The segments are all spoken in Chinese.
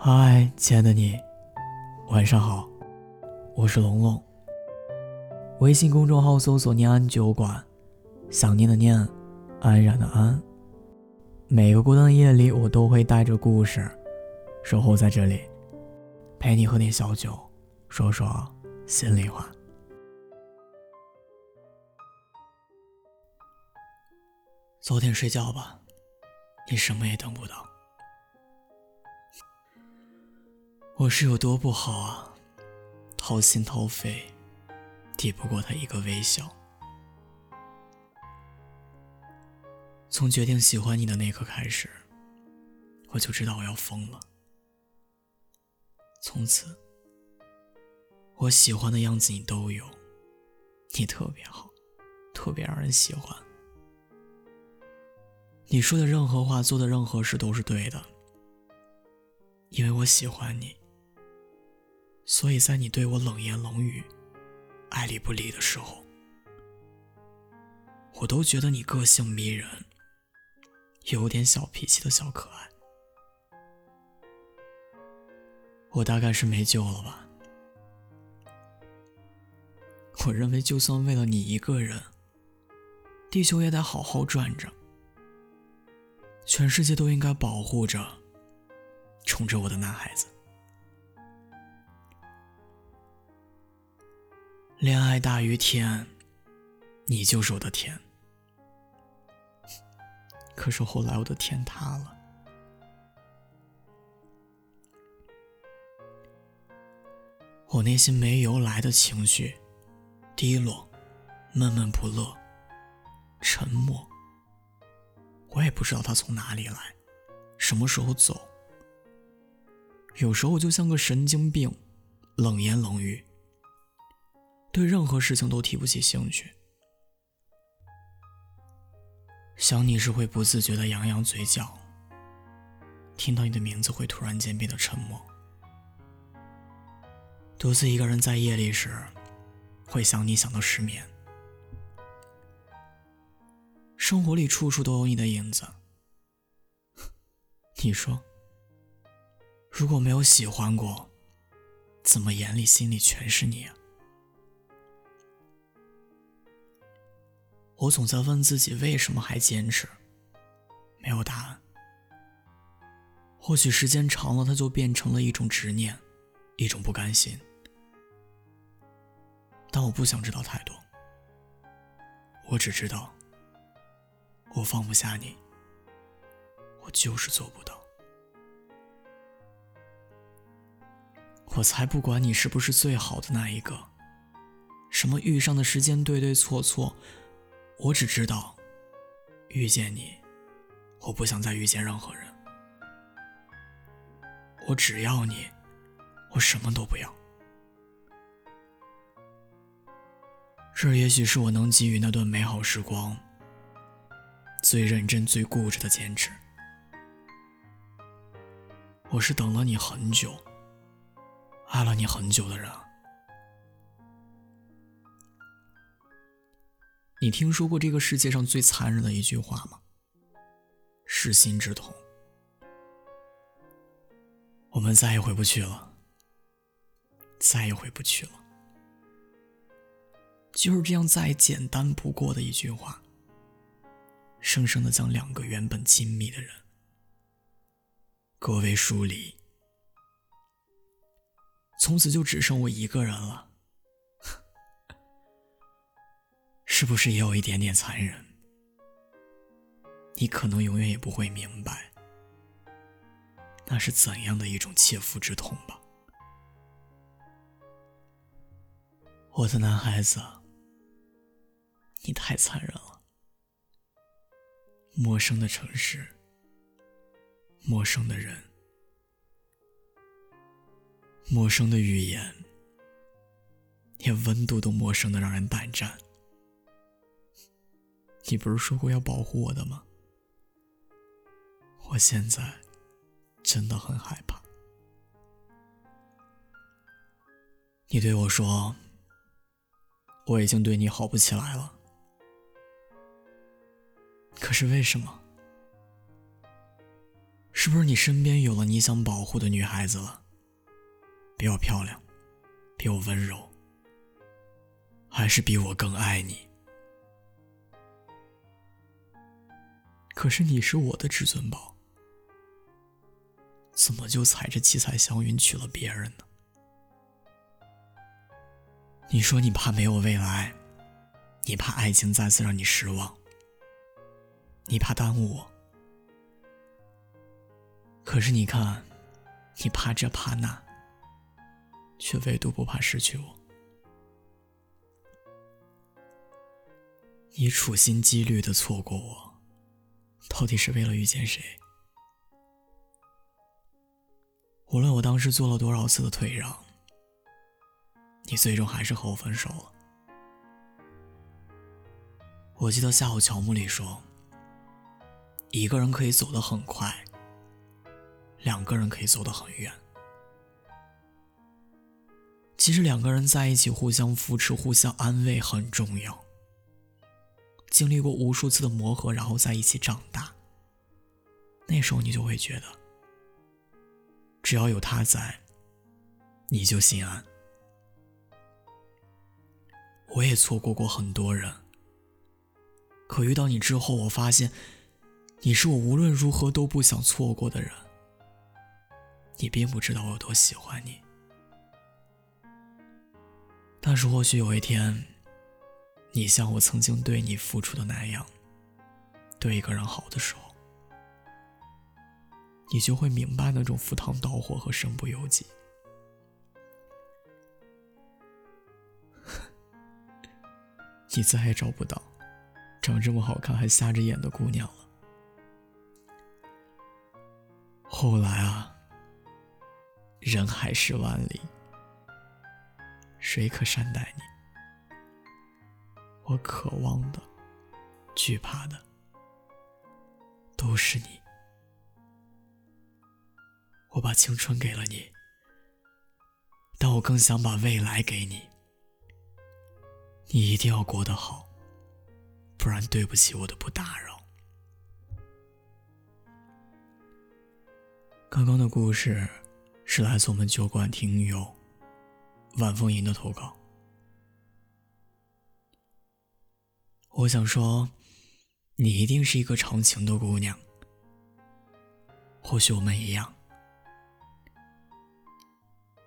嗨，亲爱的你，晚上好，我是龙龙。微信公众号搜索“念安酒馆”，想念的念，安然的安。每个孤单的夜里，我都会带着故事，守候在这里，陪你喝点小酒，说说心里话。早点睡觉吧，你什么也等不到。我是有多不好啊！掏心掏肺，抵不过他一个微笑。从决定喜欢你的那刻开始，我就知道我要疯了。从此，我喜欢的样子你都有，你特别好，特别让人喜欢。你说的任何话，做的任何事都是对的，因为我喜欢你。所以在你对我冷言冷语、爱理不理的时候，我都觉得你个性迷人，有点小脾气的小可爱。我大概是没救了吧？我认为，就算为了你一个人，地球也得好好转着，全世界都应该保护着、宠着我的男孩子。恋爱大于天，你就是我的天。可是后来我的天塌了，我内心没由来的情绪，低落、闷闷不乐、沉默。我也不知道他从哪里来，什么时候走。有时候就像个神经病，冷言冷语。对任何事情都提不起兴趣，想你时会不自觉的扬扬嘴角，听到你的名字会突然间变得沉默，独自一个人在夜里时，会想你想到失眠，生活里处处都有你的影子，你说，如果没有喜欢过，怎么眼里心里全是你啊？我总在问自己，为什么还坚持？没有答案。或许时间长了，它就变成了一种执念，一种不甘心。但我不想知道太多。我只知道，我放不下你，我就是做不到。我才不管你是不是最好的那一个，什么遇上的时间对对错错。我只知道，遇见你，我不想再遇见任何人。我只要你，我什么都不要。这也许是我能给予那段美好时光最认真、最固执的坚持。我是等了你很久，爱了你很久的人。你听说过这个世界上最残忍的一句话吗？是心之痛。我们再也回不去了，再也回不去了。就是这样再简单不过的一句话，生生的将两个原本亲密的人隔为疏离，从此就只剩我一个人了。是不是也有一点点残忍？你可能永远也不会明白，那是怎样的一种切肤之痛吧。我的男孩子，你太残忍了。陌生的城市，陌生的人，陌生的语言，连温度都陌生的让人胆战。你不是说过要保护我的吗？我现在真的很害怕。你对我说，我已经对你好不起来了。可是为什么？是不是你身边有了你想保护的女孩子了？比我漂亮，比我温柔，还是比我更爱你？可是你是我的至尊宝，怎么就踩着七彩祥云娶了别人呢？你说你怕没有未来，你怕爱情再次让你失望，你怕耽误我。可是你看，你怕这怕那，却唯独不怕失去我。你处心积虑的错过我，到底是为了遇见谁？无论我当时做了多少次的退让。你最终还是和我分手了。我记得夏侯乔木里说：“一个人可以走得很快，两个人可以走得很远。其实两个人在一起，互相扶持、互相安慰很重要。经历过无数次的磨合，然后在一起长大，那时候你就会觉得，只要有他在，你就心安。”我也错过过很多人，可遇到你之后，我发现你是我无论如何都不想错过的人。你并不知道我有多喜欢你，但是或许有一天，你像我曾经对你付出的那样，对一个人好的时候，你就会明白那种赴汤蹈火和身不由己。你再也找不到长这么好看还瞎着眼的姑娘了。后来啊，人海十万里，谁可善待你？我渴望的、惧怕的，都是你。我把青春给了你，但我更想把未来给你。你一定要过得好，不然对不起我的不打扰。刚刚的故事是来自我们酒馆听友晚风吟的投稿。我想说，你一定是一个长情的姑娘。或许我们一样，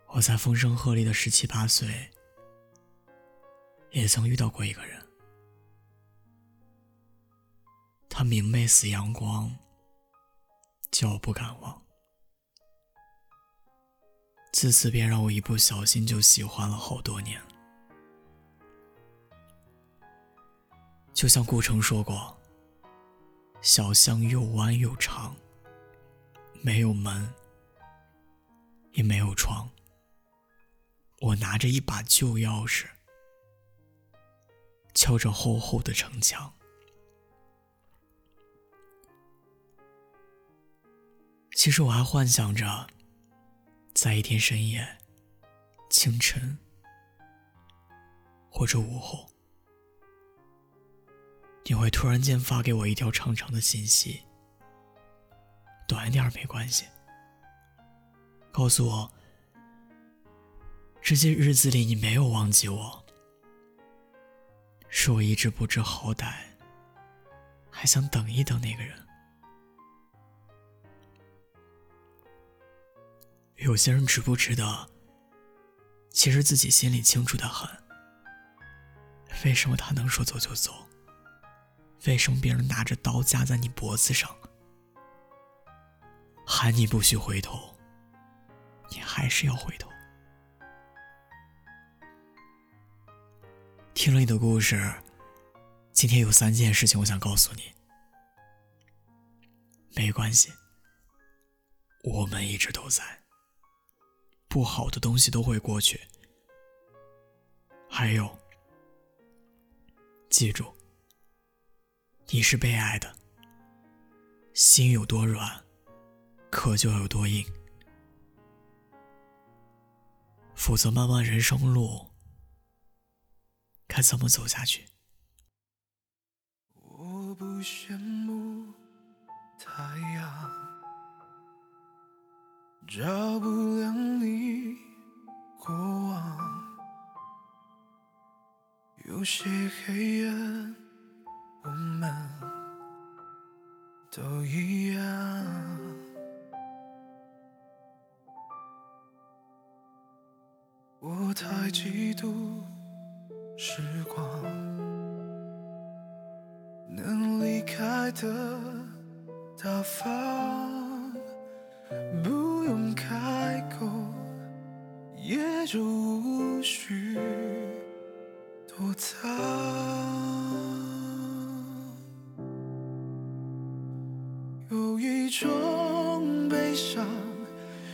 我在风声鹤唳的十七八岁。也曾遇到过一个人，他明媚似阳光，叫我不敢忘。自此便让我一不小心就喜欢了好多年。就像顾城说过：“小巷又弯又长，没有门，也没有窗。我拿着一把旧钥匙。”敲着厚厚的城墙。其实我还幻想着，在一天深夜、清晨或者午后，你会突然间发给我一条长长的信息，短一点没关系，告诉我这些日子里你没有忘记我。是我一直不知好歹，还想等一等那个人。有些人值不值得，其实自己心里清楚的很。为什么他能说走就走？为什么别人拿着刀架在你脖子上，喊你不许回头，你还是要回头？听了你的故事，今天有三件事情我想告诉你。没关系，我们一直都在。不好的东西都会过去。还有，记住，你是被爱的。心有多软，壳就有多硬。否则，漫漫人生路。该怎么走下去？我不羡慕太阳照不亮你过往，有些黑暗，时光，能离开的大方，不用开口，也就无需躲藏。有一种悲伤，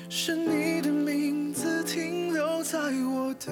是你的名字停留在我的，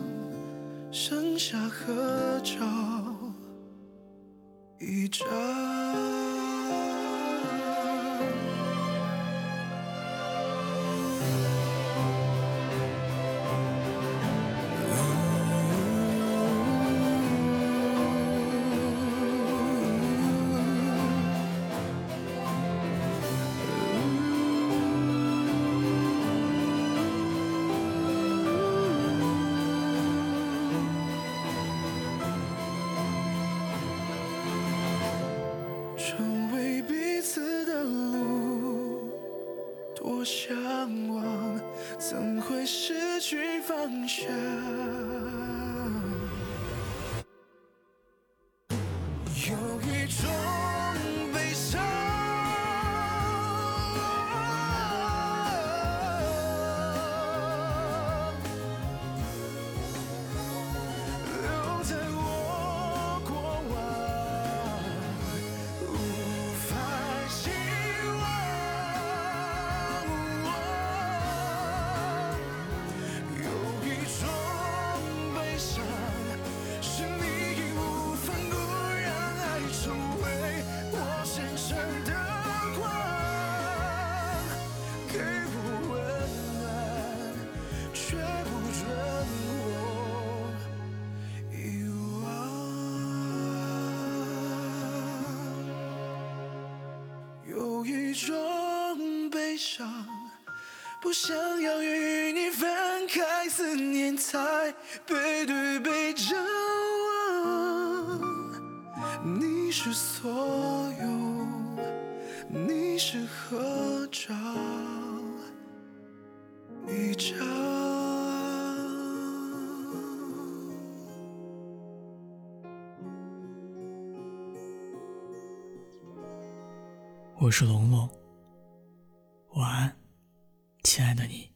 剩下合照一张。方有一种悲伤，不想要与你分开，思念才背对背张望。你是所有，你是合照一张。我是龙龙，晚安，亲爱的你。